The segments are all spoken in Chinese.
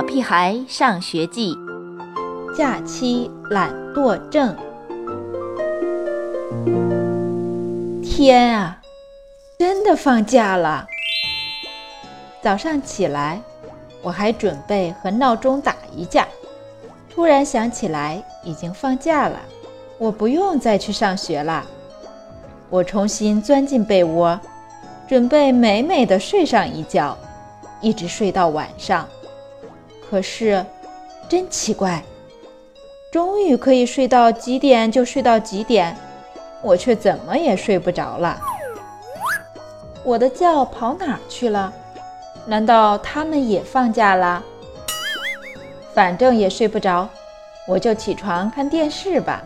小屁孩上学记》假期懒惰症。天啊，真的放假了！早上起来，我还准备和闹钟打一架，突然想起来已经放假了，我不用再去上学了。我重新钻进被窝，准备美美的睡上一觉，一直睡到晚上。可是，真奇怪，终于可以睡到几点就睡到几点，我却怎么也睡不着了。我的觉跑哪儿去了？难道他们也放假了？反正也睡不着，我就起床看电视吧。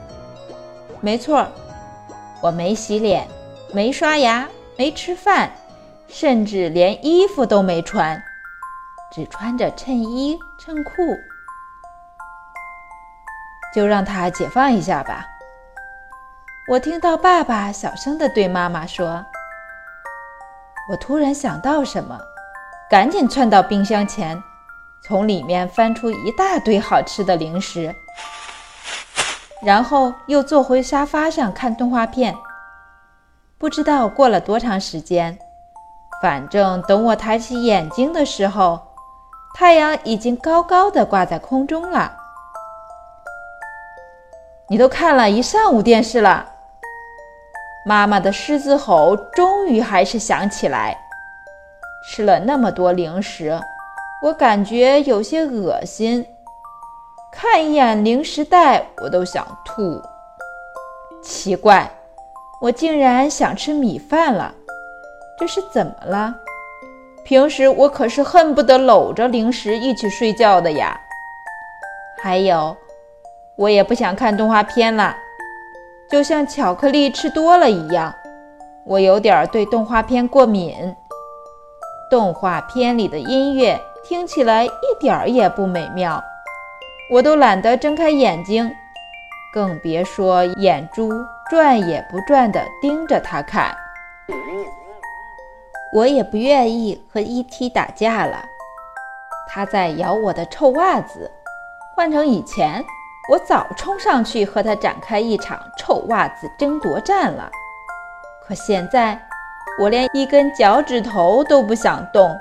没错，我没洗脸，没刷牙，没吃饭，甚至连衣服都没穿。只穿着衬衣衬裤，就让他解放一下吧。我听到爸爸小声地对妈妈说：“我突然想到什么，赶紧窜到冰箱前，从里面翻出一大堆好吃的零食，然后又坐回沙发上看动画片。不知道过了多长时间，反正等我抬起眼睛的时候。”太阳已经高高的挂在空中了。你都看了一上午电视了，妈妈的狮子吼终于还是响起来。吃了那么多零食，我感觉有些恶心。看一眼零食袋，我都想吐。奇怪，我竟然想吃米饭了，这是怎么了？平时我可是恨不得搂着零食一起睡觉的呀。还有，我也不想看动画片了，就像巧克力吃多了一样，我有点对动画片过敏。动画片里的音乐听起来一点儿也不美妙，我都懒得睁开眼睛，更别说眼珠转也不转地盯着它看。我也不愿意和 E.T. 打架了，他在咬我的臭袜子。换成以前，我早冲上去和他展开一场臭袜子争夺战了。可现在，我连一根脚趾头都不想动。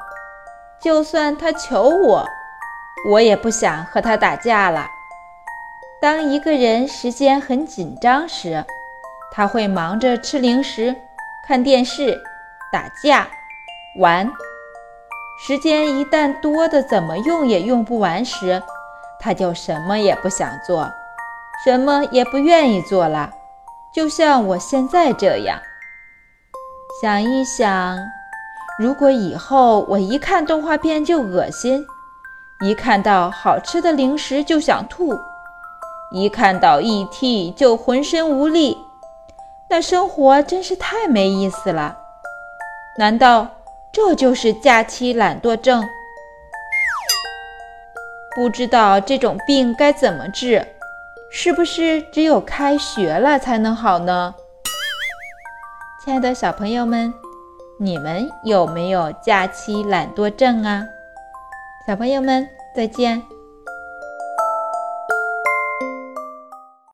就算他求我，我也不想和他打架了。当一个人时间很紧张时，他会忙着吃零食、看电视、打架。玩，时间一旦多的怎么用也用不完时，他就什么也不想做，什么也不愿意做了。就像我现在这样。想一想，如果以后我一看动画片就恶心，一看到好吃的零食就想吐，一看到 E.T. 就浑身无力，那生活真是太没意思了。难道？这就是假期懒惰症，不知道这种病该怎么治，是不是只有开学了才能好呢？亲爱的小朋友们，你们有没有假期懒惰症啊？小朋友们，再见。